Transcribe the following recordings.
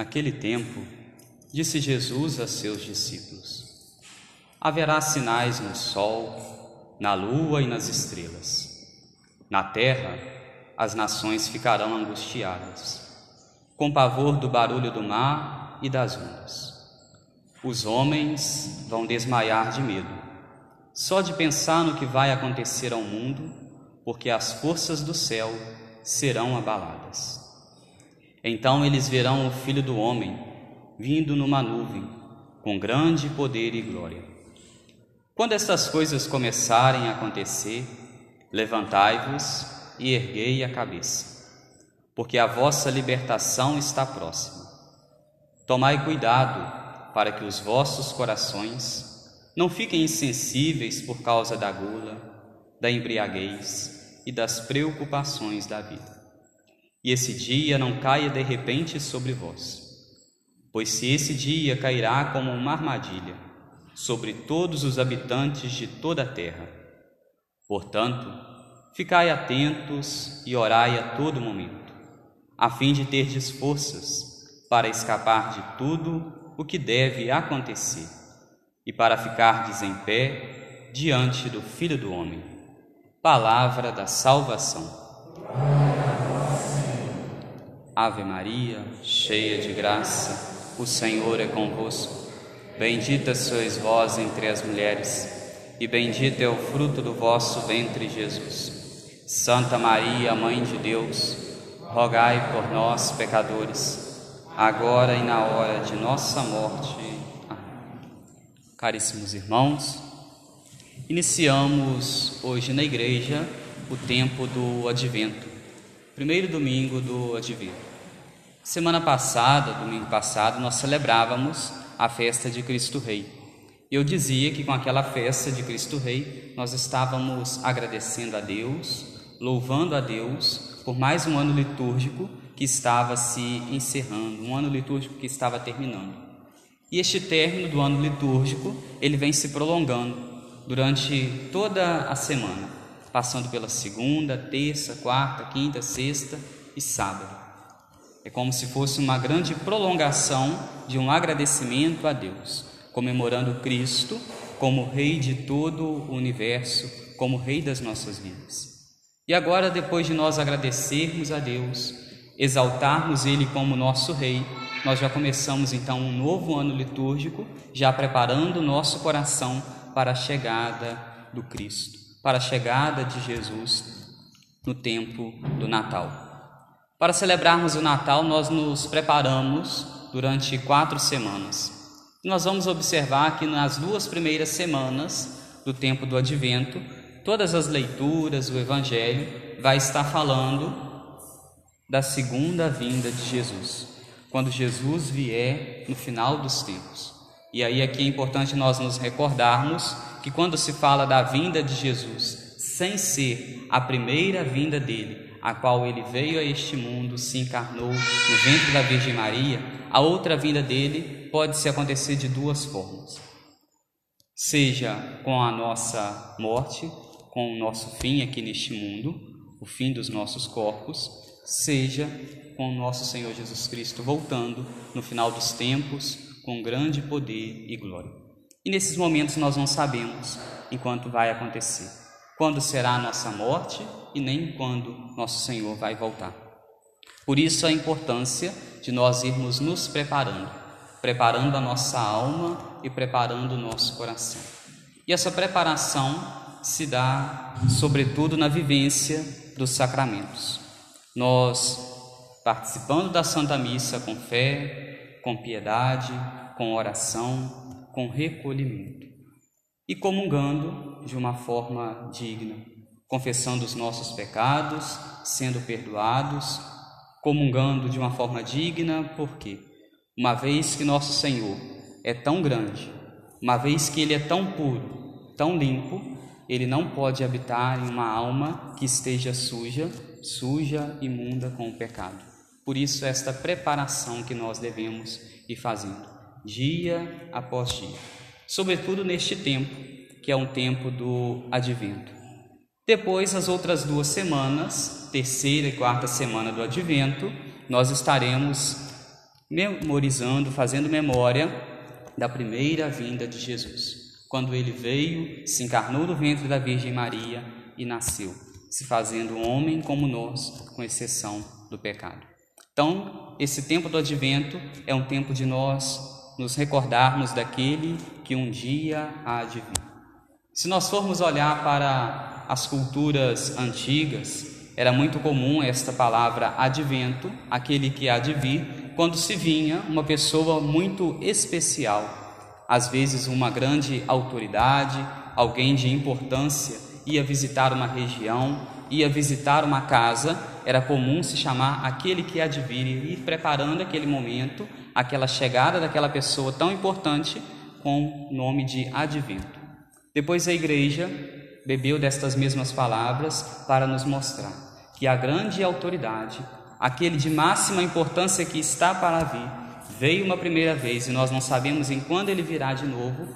Naquele tempo, disse Jesus a seus discípulos: Haverá sinais no sol, na lua e nas estrelas. Na terra, as nações ficarão angustiadas, com pavor do barulho do mar e das ondas. Os homens vão desmaiar de medo, só de pensar no que vai acontecer ao mundo, porque as forças do céu serão abaladas. Então eles verão o Filho do Homem vindo numa nuvem, com grande poder e glória. Quando estas coisas começarem a acontecer, levantai-vos e erguei a cabeça, porque a vossa libertação está próxima. Tomai cuidado para que os vossos corações não fiquem insensíveis por causa da gula, da embriaguez e das preocupações da vida e esse dia não caia de repente sobre vós. Pois se esse dia cairá como uma armadilha sobre todos os habitantes de toda a terra. Portanto, ficai atentos e orai a todo momento, a fim de terdes forças para escapar de tudo o que deve acontecer e para ficardes em pé diante do Filho do Homem. Palavra da salvação. Ave Maria, cheia de graça, o Senhor é convosco. Bendita sois vós entre as mulheres, e bendito é o fruto do vosso ventre, Jesus. Santa Maria, Mãe de Deus, rogai por nós, pecadores, agora e na hora de nossa morte. Amém. Caríssimos irmãos, iniciamos hoje na igreja o tempo do advento, primeiro domingo do advento. Semana passada, domingo passado, nós celebrávamos a festa de Cristo Rei. Eu dizia que com aquela festa de Cristo Rei, nós estávamos agradecendo a Deus, louvando a Deus por mais um ano litúrgico que estava se encerrando, um ano litúrgico que estava terminando. E este término do ano litúrgico, ele vem se prolongando durante toda a semana, passando pela segunda, terça, quarta, quinta, sexta e sábado. É como se fosse uma grande prolongação de um agradecimento a Deus, comemorando Cristo como Rei de todo o universo, como Rei das nossas vidas. E agora, depois de nós agradecermos a Deus, exaltarmos Ele como nosso Rei, nós já começamos então um novo ano litúrgico, já preparando o nosso coração para a chegada do Cristo, para a chegada de Jesus no tempo do Natal. Para celebrarmos o Natal, nós nos preparamos durante quatro semanas. Nós vamos observar que nas duas primeiras semanas do tempo do Advento, todas as leituras, o Evangelho, vai estar falando da segunda vinda de Jesus, quando Jesus vier no final dos tempos. E aí aqui é importante nós nos recordarmos que quando se fala da vinda de Jesus, sem ser a primeira vinda dele, a qual ele veio a este mundo, se encarnou no ventre da Virgem Maria, a outra vinda dele pode se acontecer de duas formas. Seja com a nossa morte, com o nosso fim aqui neste mundo, o fim dos nossos corpos, seja com o nosso Senhor Jesus Cristo voltando no final dos tempos com grande poder e glória. E nesses momentos nós não sabemos enquanto vai acontecer quando será a nossa morte e nem quando nosso Senhor vai voltar. Por isso a importância de nós irmos nos preparando, preparando a nossa alma e preparando o nosso coração. E essa preparação se dá, sobretudo, na vivência dos sacramentos. Nós, participando da Santa Missa com fé, com piedade, com oração, com recolhimento e comungando de uma forma digna, confessando os nossos pecados, sendo perdoados, comungando de uma forma digna, por quê? uma vez que nosso Senhor é tão grande, uma vez que Ele é tão puro, tão limpo, Ele não pode habitar em uma alma que esteja suja, suja, imunda com o pecado. Por isso, esta preparação que nós devemos ir fazendo, dia após dia, sobretudo neste tempo, que é um tempo do advento. Depois, as outras duas semanas, terceira e quarta semana do advento, nós estaremos memorizando, fazendo memória da primeira vinda de Jesus, quando ele veio, se encarnou no ventre da Virgem Maria e nasceu, se fazendo homem como nós, com exceção do pecado. Então, esse tempo do advento é um tempo de nós nos recordarmos daquele que um dia há de vir. Se nós formos olhar para as culturas antigas, era muito comum esta palavra advento, aquele que há de vir, quando se vinha uma pessoa muito especial, às vezes uma grande autoridade, alguém de importância, ia visitar uma região, ia visitar uma casa, era comum se chamar aquele que vir e preparando aquele momento, aquela chegada daquela pessoa tão importante com o nome de advento. Depois a igreja bebeu destas mesmas palavras para nos mostrar que a grande autoridade aquele de máxima importância que está para vir, veio uma primeira vez e nós não sabemos em quando ele virá de novo,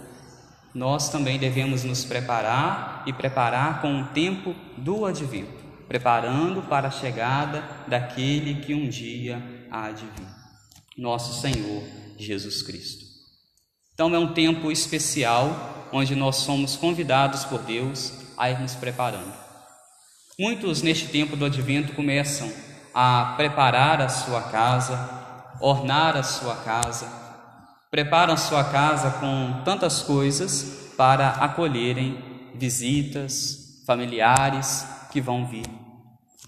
nós também devemos nos preparar e preparar com o tempo do advento, preparando para a chegada daquele que um dia há de vir, nosso Senhor Jesus Cristo. Então é um tempo especial onde nós somos convidados por Deus a irmos preparando. Muitos neste tempo do advento começam a preparar a sua casa, ornar a sua casa, preparam a sua casa com tantas coisas para acolherem visitas, familiares que vão vir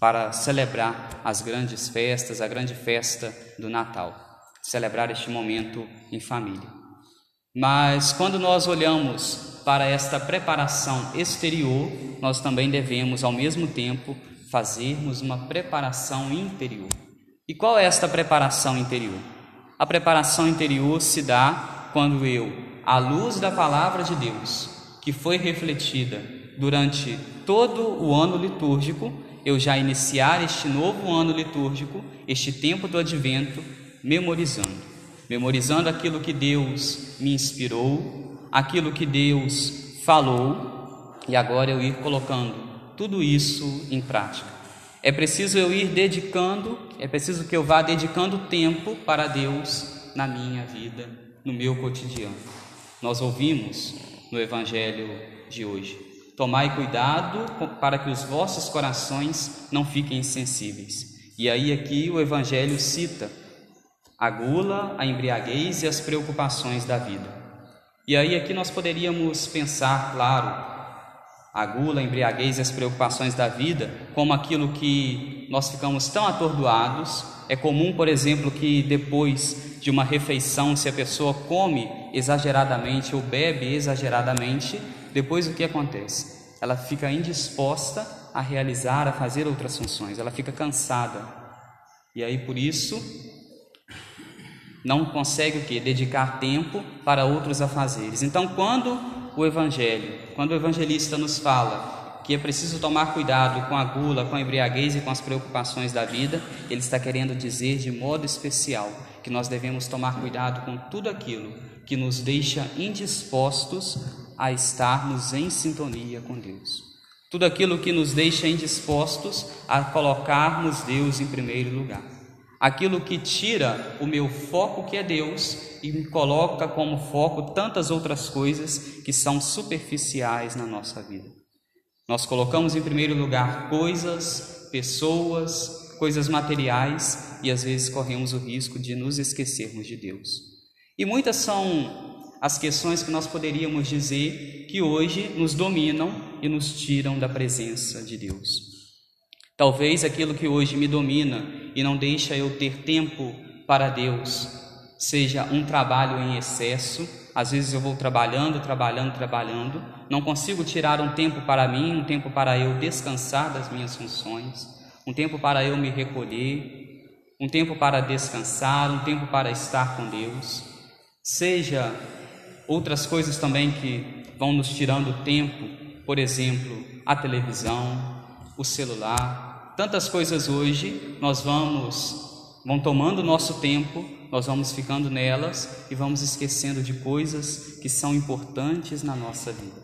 para celebrar as grandes festas, a grande festa do Natal, celebrar este momento em família. Mas quando nós olhamos para esta preparação exterior, nós também devemos, ao mesmo tempo, fazermos uma preparação interior. E qual é esta preparação interior? A preparação interior se dá quando eu, à luz da palavra de Deus, que foi refletida durante todo o ano litúrgico, eu já iniciar este novo ano litúrgico, este tempo do advento, memorizando. Memorizando aquilo que Deus me inspirou, aquilo que Deus falou, e agora eu ir colocando tudo isso em prática. É preciso eu ir dedicando, é preciso que eu vá dedicando tempo para Deus na minha vida, no meu cotidiano. Nós ouvimos no Evangelho de hoje: Tomai cuidado para que os vossos corações não fiquem insensíveis. E aí, aqui, o Evangelho cita a gula, a embriaguez e as preocupações da vida. E aí, aqui, nós poderíamos pensar, claro, a gula, a embriaguez e as preocupações da vida como aquilo que nós ficamos tão atordoados. É comum, por exemplo, que depois de uma refeição, se a pessoa come exageradamente ou bebe exageradamente, depois o que acontece? Ela fica indisposta a realizar, a fazer outras funções, ela fica cansada. E aí por isso não consegue o que? Dedicar tempo para outros afazeres. Então, quando o Evangelho, quando o evangelista nos fala que é preciso tomar cuidado com a gula, com a embriaguez e com as preocupações da vida, ele está querendo dizer de modo especial que nós devemos tomar cuidado com tudo aquilo que nos deixa indispostos a estarmos em sintonia com Deus. Tudo aquilo que nos deixa indispostos a colocarmos Deus em primeiro lugar. Aquilo que tira o meu foco, que é Deus, e me coloca como foco tantas outras coisas que são superficiais na nossa vida. Nós colocamos em primeiro lugar coisas, pessoas, coisas materiais e às vezes corremos o risco de nos esquecermos de Deus. E muitas são as questões que nós poderíamos dizer que hoje nos dominam e nos tiram da presença de Deus. Talvez aquilo que hoje me domina e não deixa eu ter tempo para Deus seja um trabalho em excesso. Às vezes eu vou trabalhando, trabalhando, trabalhando, não consigo tirar um tempo para mim, um tempo para eu descansar das minhas funções, um tempo para eu me recolher. um tempo para descansar, um tempo para estar com Deus, seja outras coisas também que vão nos tirando tempo, por exemplo, a televisão, o celular, tantas coisas hoje, nós vamos vão tomando nosso tempo, nós vamos ficando nelas e vamos esquecendo de coisas que são importantes na nossa vida.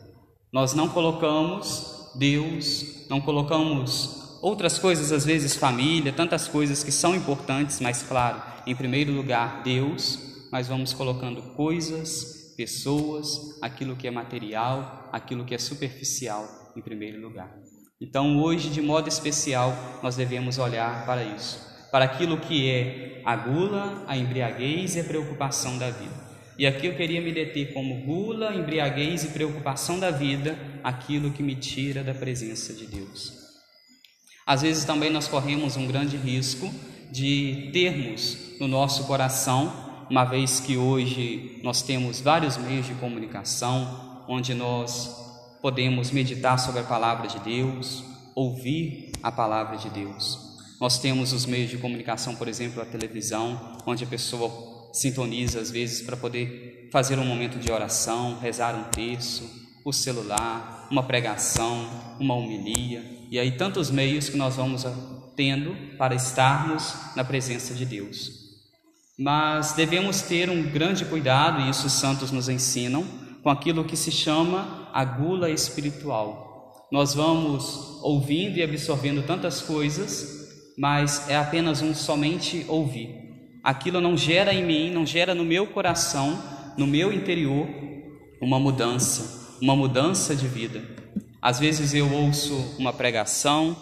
Nós não colocamos Deus, não colocamos outras coisas, às vezes família, tantas coisas que são importantes, mas claro, em primeiro lugar Deus, mas vamos colocando coisas, pessoas, aquilo que é material, aquilo que é superficial em primeiro lugar. Então, hoje, de modo especial, nós devemos olhar para isso, para aquilo que é a gula, a embriaguez e a preocupação da vida. E aqui eu queria me deter como gula, embriaguez e preocupação da vida, aquilo que me tira da presença de Deus. Às vezes também nós corremos um grande risco de termos no nosso coração, uma vez que hoje nós temos vários meios de comunicação, onde nós podemos meditar sobre a palavra de Deus, ouvir a palavra de Deus. Nós temos os meios de comunicação, por exemplo, a televisão, onde a pessoa sintoniza às vezes para poder fazer um momento de oração, rezar um terço, o celular, uma pregação, uma homilia, e aí tantos meios que nós vamos tendo para estarmos na presença de Deus. Mas devemos ter um grande cuidado, e isso os santos nos ensinam, com aquilo que se chama a gula espiritual. Nós vamos ouvindo e absorvendo tantas coisas, mas é apenas um somente ouvir. Aquilo não gera em mim, não gera no meu coração, no meu interior, uma mudança, uma mudança de vida. Às vezes eu ouço uma pregação,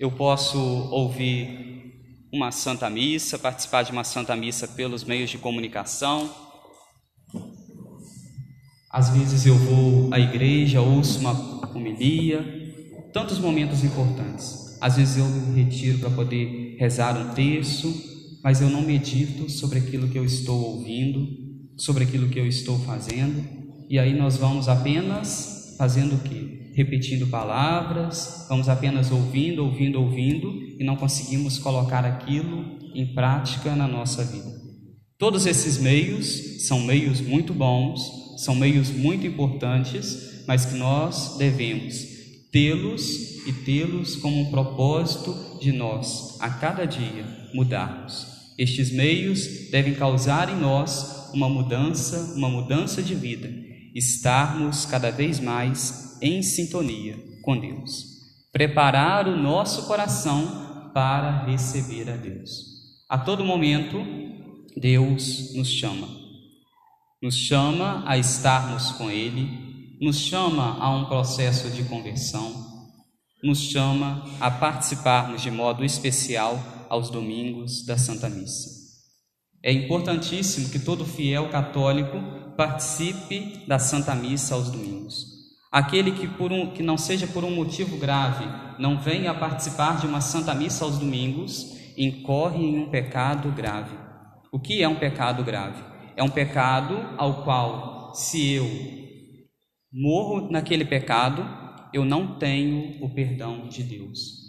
eu posso ouvir uma santa missa, participar de uma santa missa pelos meios de comunicação, às vezes eu vou à igreja, ouço uma homilia, tantos momentos importantes. Às vezes eu me retiro para poder rezar um terço, mas eu não medito sobre aquilo que eu estou ouvindo, sobre aquilo que eu estou fazendo, e aí nós vamos apenas fazendo o quê? Repetindo palavras, vamos apenas ouvindo, ouvindo, ouvindo, e não conseguimos colocar aquilo em prática na nossa vida. Todos esses meios são meios muito bons, são meios muito importantes, mas que nós devemos tê-los e tê-los como um propósito de nós, a cada dia, mudarmos. Estes meios devem causar em nós uma mudança, uma mudança de vida, estarmos cada vez mais em sintonia com Deus. Preparar o nosso coração para receber a Deus. A todo momento, Deus nos chama nos chama a estarmos com Ele, nos chama a um processo de conversão, nos chama a participarmos de modo especial aos domingos da Santa Missa. É importantíssimo que todo fiel católico participe da Santa Missa aos domingos. Aquele que, por um, que não seja por um motivo grave, não venha a participar de uma Santa Missa aos domingos, incorre em um pecado grave. O que é um pecado grave? é um pecado ao qual, se eu morro naquele pecado, eu não tenho o perdão de Deus.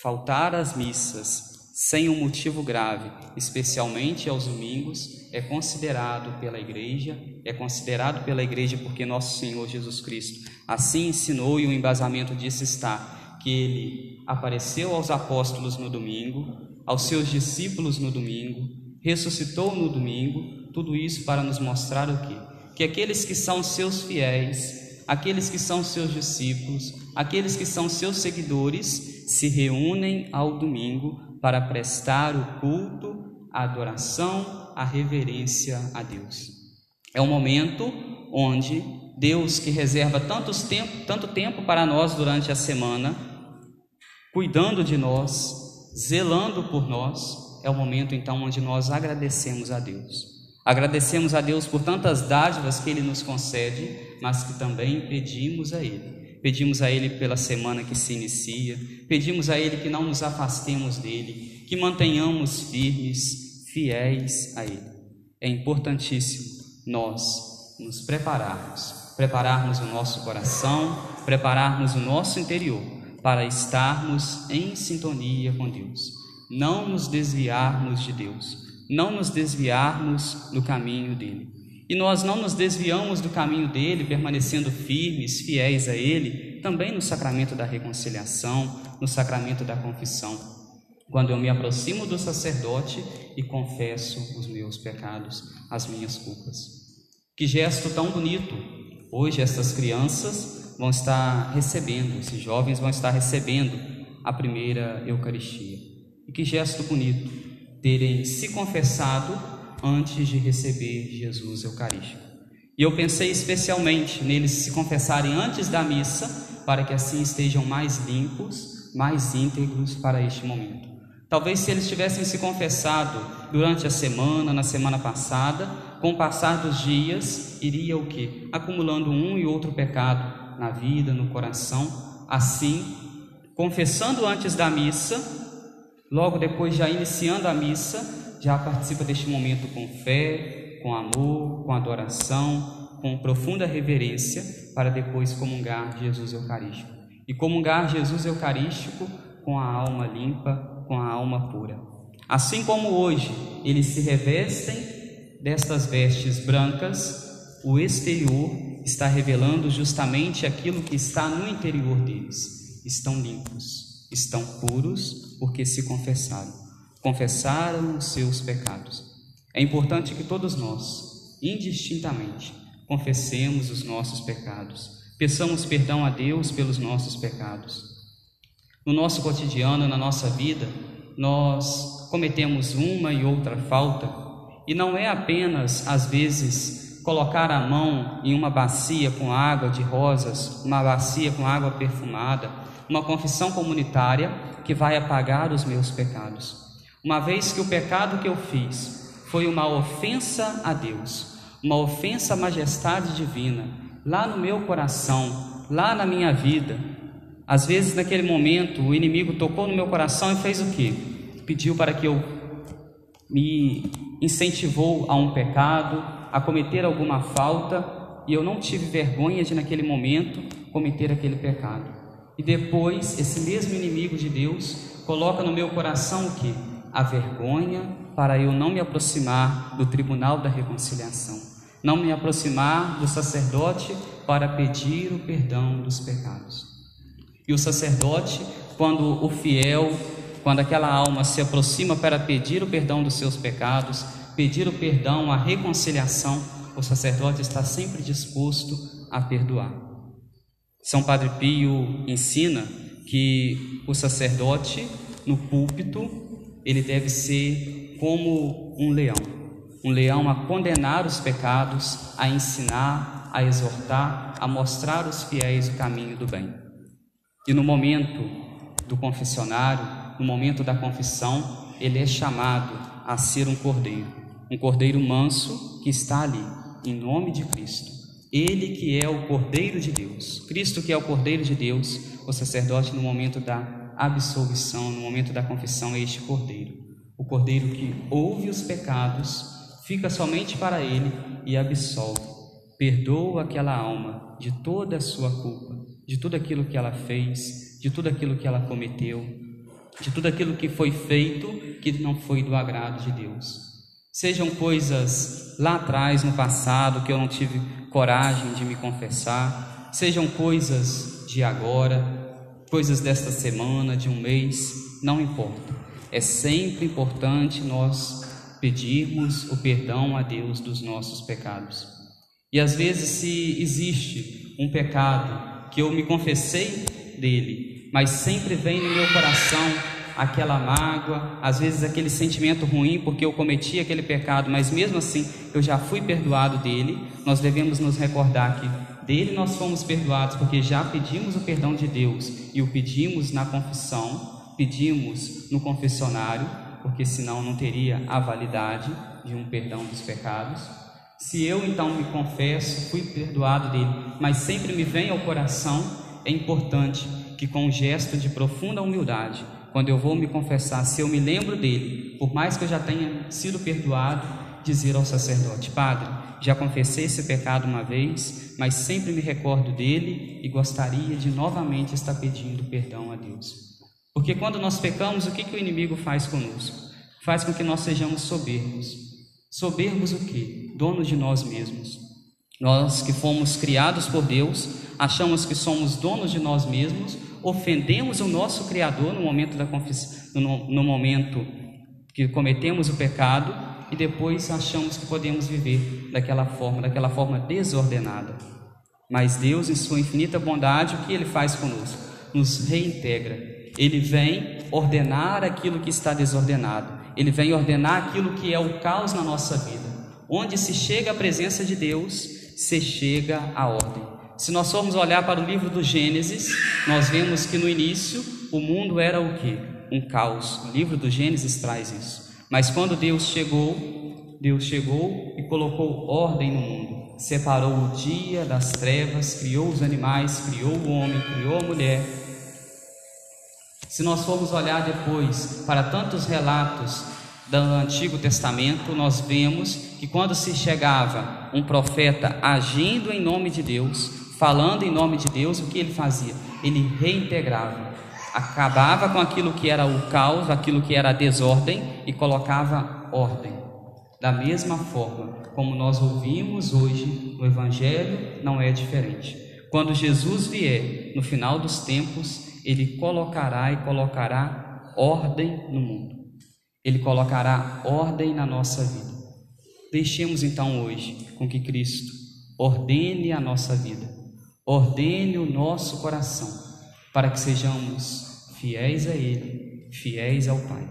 Faltar às missas sem um motivo grave, especialmente aos domingos, é considerado pela igreja, é considerado pela igreja porque nosso Senhor Jesus Cristo assim ensinou e o embasamento disso está que ele apareceu aos apóstolos no domingo, aos seus discípulos no domingo, ressuscitou no domingo, tudo isso para nos mostrar o quê? Que aqueles que são seus fiéis, aqueles que são seus discípulos, aqueles que são seus seguidores, se reúnem ao domingo para prestar o culto, a adoração, a reverência a Deus. É um momento onde Deus, que reserva tantos tempo, tanto tempo para nós durante a semana, cuidando de nós, zelando por nós, é o momento então onde nós agradecemos a Deus. Agradecemos a Deus por tantas dádivas que Ele nos concede, mas que também pedimos a Ele. Pedimos a Ele pela semana que se inicia, pedimos a Ele que não nos afastemos dele, que mantenhamos firmes, fiéis a Ele. É importantíssimo nós nos prepararmos, prepararmos o nosso coração, prepararmos o nosso interior para estarmos em sintonia com Deus não nos desviarmos de Deus, não nos desviarmos do caminho dele. E nós não nos desviamos do caminho dele, permanecendo firmes, fiéis a ele, também no sacramento da reconciliação, no sacramento da confissão. Quando eu me aproximo do sacerdote e confesso os meus pecados, as minhas culpas. Que gesto tão bonito! Hoje estas crianças vão estar recebendo, esses jovens vão estar recebendo a primeira Eucaristia. E que gesto bonito terem se confessado antes de receber Jesus Eucarístico. E eu pensei especialmente neles se confessarem antes da missa, para que assim estejam mais limpos, mais íntegros para este momento. Talvez se eles tivessem se confessado durante a semana, na semana passada, com o passar dos dias, iria o que? Acumulando um e outro pecado na vida, no coração. Assim, confessando antes da missa, logo depois já iniciando a missa, já participa deste momento com fé, com amor, com adoração, com profunda reverência, para depois comungar Jesus Eucarístico. E comungar Jesus Eucarístico com a alma limpa, com a alma pura. Assim como hoje eles se revestem destas vestes brancas, o exterior está revelando justamente aquilo que está no interior deles. Estão limpos, estão puros, porque se confessaram. Confessaram os seus pecados. É importante que todos nós, indistintamente, confessemos os nossos pecados. Peçamos perdão a Deus pelos nossos pecados. No nosso cotidiano, na nossa vida, nós cometemos uma e outra falta e não é apenas, às vezes, colocar a mão em uma bacia com água de rosas, uma bacia com água perfumada, uma confissão comunitária que vai apagar os meus pecados. Uma vez que o pecado que eu fiz foi uma ofensa a Deus, uma ofensa à majestade divina, lá no meu coração, lá na minha vida. Às vezes, naquele momento, o inimigo tocou no meu coração e fez o que? Pediu para que eu me incentivou a um pecado, a cometer alguma falta, e eu não tive vergonha de, naquele momento, cometer aquele pecado. E depois, esse mesmo inimigo de Deus coloca no meu coração o que? A vergonha para eu não me aproximar do tribunal da reconciliação, não me aproximar do sacerdote para pedir o perdão dos pecados. E o sacerdote, quando o fiel quando aquela alma se aproxima para pedir o perdão dos seus pecados, pedir o perdão, a reconciliação, o sacerdote está sempre disposto a perdoar. São Padre Pio ensina que o sacerdote no púlpito ele deve ser como um leão, um leão a condenar os pecados, a ensinar, a exortar, a mostrar aos fiéis o caminho do bem. E no momento do confessionário, no momento da confissão, ele é chamado a ser um cordeiro, um cordeiro manso que está ali, em nome de Cristo. Ele que é o cordeiro de Deus, Cristo que é o cordeiro de Deus, o sacerdote no momento da absolvição, no momento da confissão, é este cordeiro. O cordeiro que ouve os pecados, fica somente para ele e absolve, perdoa aquela alma de toda a sua culpa, de tudo aquilo que ela fez, de tudo aquilo que ela cometeu, de tudo aquilo que foi feito que não foi do agrado de Deus. Sejam coisas lá atrás, no passado, que eu não tive coragem de me confessar, sejam coisas de agora, coisas desta semana, de um mês, não importa. É sempre importante nós pedirmos o perdão a Deus dos nossos pecados. E às vezes, se existe um pecado que eu me confessei dele, mas sempre vem no meu coração aquela mágoa, às vezes aquele sentimento ruim porque eu cometi aquele pecado, mas mesmo assim eu já fui perdoado dele. Nós devemos nos recordar que dele nós fomos perdoados porque já pedimos o perdão de Deus e o pedimos na confissão, pedimos no confessionário, porque senão não teria a validade de um perdão dos pecados. Se eu então me confesso, fui perdoado dele, mas sempre me vem ao coração, é importante que com um gesto de profunda humildade, quando eu vou me confessar, se eu me lembro dele, por mais que eu já tenha sido perdoado, dizer ao sacerdote: Padre, já confessei esse pecado uma vez, mas sempre me recordo dele e gostaria de novamente estar pedindo perdão a Deus. Porque quando nós pecamos, o que, que o inimigo faz conosco? Faz com que nós sejamos soberbos. Soberbos o quê? Donos de nós mesmos. Nós que fomos criados por Deus, achamos que somos donos de nós mesmos, ofendemos o nosso Criador no momento da no, no momento que cometemos o pecado e depois achamos que podemos viver daquela forma, daquela forma desordenada. Mas Deus, em sua infinita bondade, o que ele faz conosco? Nos reintegra. Ele vem ordenar aquilo que está desordenado. Ele vem ordenar aquilo que é o caos na nossa vida. Onde se chega a presença de Deus, se chega a ordem. Se nós formos olhar para o livro do Gênesis, nós vemos que no início o mundo era o que? Um caos. O livro do Gênesis traz isso. Mas quando Deus chegou, Deus chegou e colocou ordem no mundo. Separou o dia das trevas, criou os animais, criou o homem, criou a mulher. Se nós formos olhar depois para tantos relatos do Antigo Testamento, nós vemos que quando se chegava um profeta agindo em nome de Deus, falando em nome de Deus, o que ele fazia? Ele reintegrava, acabava com aquilo que era o caos, aquilo que era a desordem e colocava ordem. Da mesma forma como nós ouvimos hoje no Evangelho, não é diferente. Quando Jesus vier no final dos tempos, ele colocará e colocará ordem no mundo. Ele colocará ordem na nossa vida. Deixemos então hoje com que Cristo ordene a nossa vida, ordene o nosso coração, para que sejamos fiéis a Ele, fiéis ao Pai.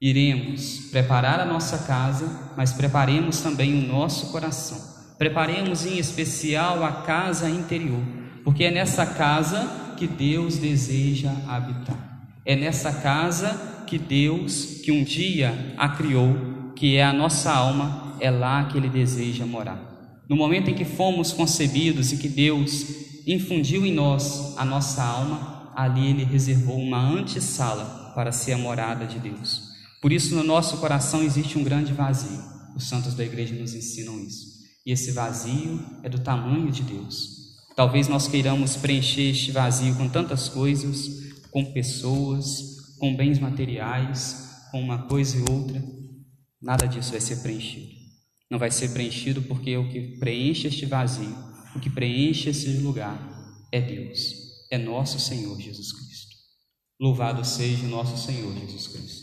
Iremos preparar a nossa casa, mas preparemos também o nosso coração. Preparemos em especial a casa interior, porque é nessa casa que Deus deseja habitar. É nessa casa que Deus, que um dia a criou, que é a nossa alma, é lá que Ele deseja morar. No momento em que fomos concebidos e que Deus infundiu em nós a nossa alma, ali Ele reservou uma antessala para ser a morada de Deus. Por isso, no nosso coração existe um grande vazio. Os santos da igreja nos ensinam isso. E esse vazio é do tamanho de Deus. Talvez nós queiramos preencher este vazio com tantas coisas, com pessoas, com bens materiais, com uma coisa e outra, nada disso vai ser preenchido. Não vai ser preenchido porque o que preenche este vazio, o que preenche esse lugar é Deus, é nosso Senhor Jesus Cristo. Louvado seja nosso Senhor Jesus Cristo.